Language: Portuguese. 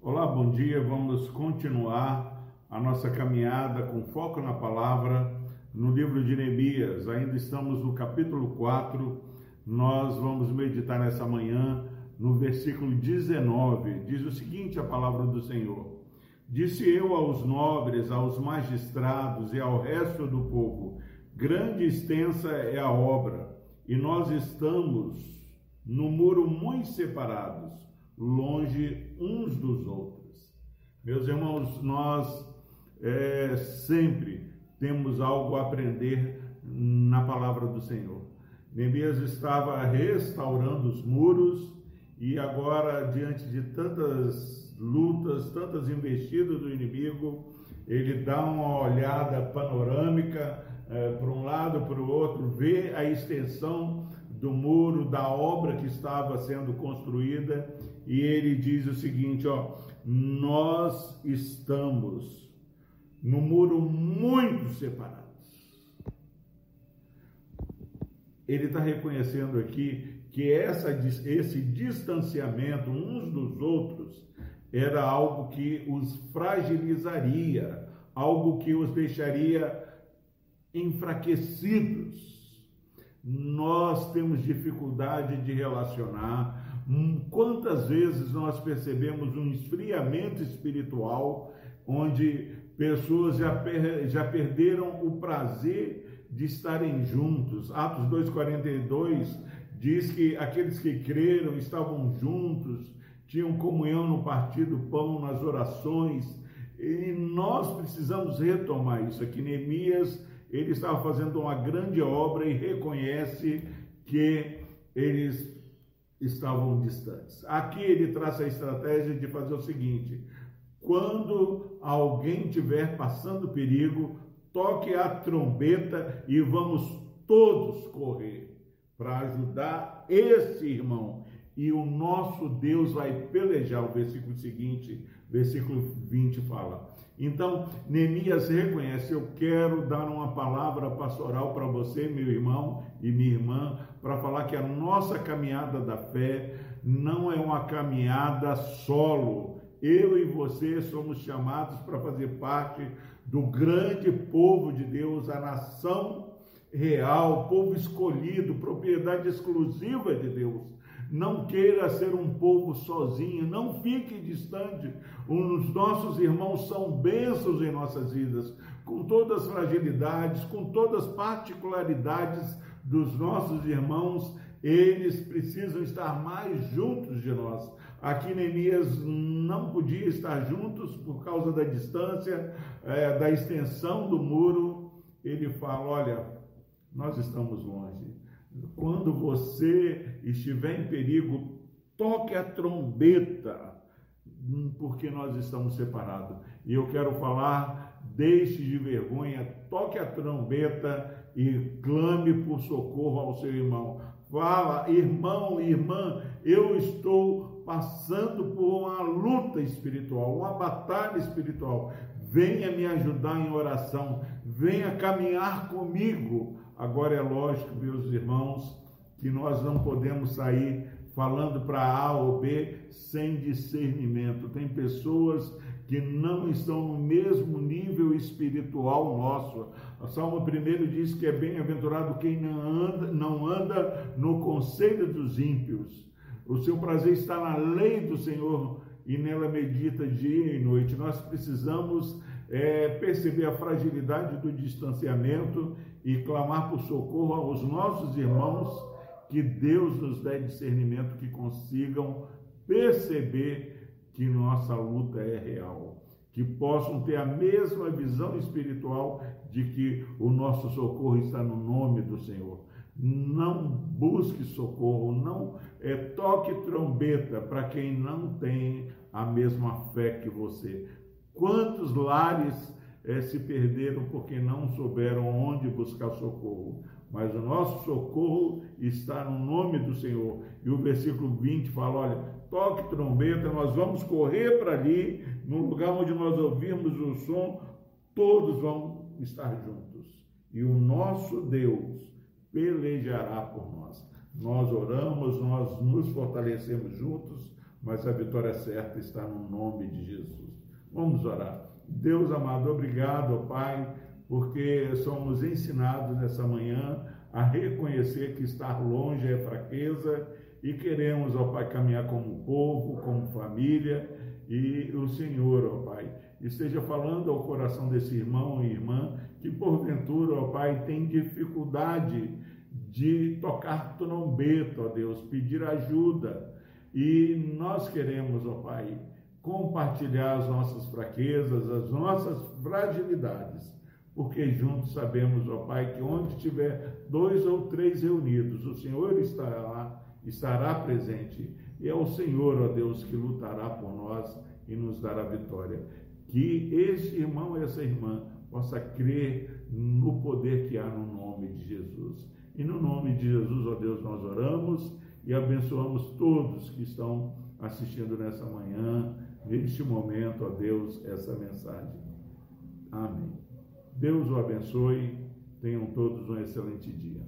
Olá, bom dia. Vamos continuar a nossa caminhada com foco na palavra no livro de Neemias. Ainda estamos no capítulo 4. Nós vamos meditar nessa manhã no versículo 19. Diz o seguinte: a palavra do Senhor. Disse eu aos nobres, aos magistrados e ao resto do povo: Grande e extensa é a obra, e nós estamos no muro muito separados, longe uns dos outros. Meus irmãos, nós é, sempre temos algo a aprender na palavra do Senhor. Neemias estava restaurando os muros e agora, diante de tantas lutas, tantas investidas do inimigo, ele dá uma olhada panorâmica para um lado, para o outro, vê a extensão do muro, da obra que estava sendo construída, e ele diz o seguinte: ó, nós estamos no muro muito separados. Ele está reconhecendo aqui que essa, esse distanciamento uns dos outros era algo que os fragilizaria, algo que os deixaria enfraquecidos. Nós temos dificuldade de relacionar. Quantas vezes nós percebemos um esfriamento espiritual, onde pessoas já, per, já perderam o prazer de estarem juntos? Atos 2,42 diz que aqueles que creram estavam juntos, tinham comunhão no partir do pão, nas orações, e nós precisamos retomar isso aqui. Neemias ele estava fazendo uma grande obra e reconhece que eles estavam distantes. Aqui ele traça a estratégia de fazer o seguinte: quando alguém estiver passando perigo, toque a trombeta e vamos todos correr para ajudar esse irmão. E o nosso Deus vai pelejar. O versículo seguinte, versículo 20 fala: então, Neemias reconhece: eu quero dar uma palavra pastoral para você, meu irmão e minha irmã, para falar que a nossa caminhada da fé não é uma caminhada solo. Eu e você somos chamados para fazer parte do grande povo de Deus, a nação real, povo escolhido, propriedade exclusiva de Deus não queira ser um povo sozinho, não fique distante. Os nossos irmãos são bênçãos em nossas vidas, com todas as fragilidades, com todas as particularidades dos nossos irmãos, eles precisam estar mais juntos de nós. Aqui Neemias não podia estar juntos por causa da distância, é, da extensão do muro. Ele fala: Olha, nós estamos longe quando você estiver em perigo, toque a trombeta, hum, porque nós estamos separados. E eu quero falar, deixe de vergonha, toque a trombeta e clame por socorro ao seu irmão. Fala, irmão, irmã, eu estou passando por uma luta espiritual, uma batalha espiritual. Venha me ajudar em oração, venha caminhar comigo Agora é lógico, meus irmãos, que nós não podemos sair falando para A ou B sem discernimento. Tem pessoas que não estão no mesmo nível espiritual nosso. O Salmo 1 diz que é bem-aventurado quem não anda, não anda no conselho dos ímpios. O seu prazer está na lei do Senhor e nela medita dia e noite. Nós precisamos é, perceber a fragilidade do distanciamento e clamar por socorro aos nossos irmãos, que Deus nos dê discernimento, que consigam perceber que nossa luta é real, que possam ter a mesma visão espiritual de que o nosso socorro está no nome do Senhor. Não busque socorro, não é, toque trombeta para quem não tem a mesma fé que você. Quantos lares é, se perderam porque não souberam onde buscar socorro. Mas o nosso socorro está no nome do Senhor. E o versículo 20 fala: olha, toque trombeta, nós vamos correr para ali, no lugar onde nós ouvirmos o som, todos vão estar juntos. E o nosso Deus pelejará por nós. Nós oramos, nós nos fortalecemos juntos, mas a vitória certa está no nome de Jesus. Vamos orar. Deus amado, obrigado, Pai, porque somos ensinados nessa manhã a reconhecer que estar longe é fraqueza e queremos, ó Pai, caminhar como povo, como família e o Senhor, ó Pai, esteja falando ao coração desse irmão e irmã que porventura, ó Pai, tem dificuldade de tocar trombeta, ó Deus, pedir ajuda. E nós queremos, ó Pai, compartilhar as nossas fraquezas, as nossas fragilidades porque juntos sabemos, ó Pai, que onde tiver dois ou três reunidos, o Senhor estará lá, estará presente, e é o Senhor, ó Deus, que lutará por nós e nos dará vitória. Que este irmão e essa irmã possa crer no poder que há no nome de Jesus. E no nome de Jesus, ó Deus, nós oramos e abençoamos todos que estão assistindo nessa manhã, neste momento, ó Deus, essa mensagem. Amém. Deus o abençoe. Tenham todos um excelente dia.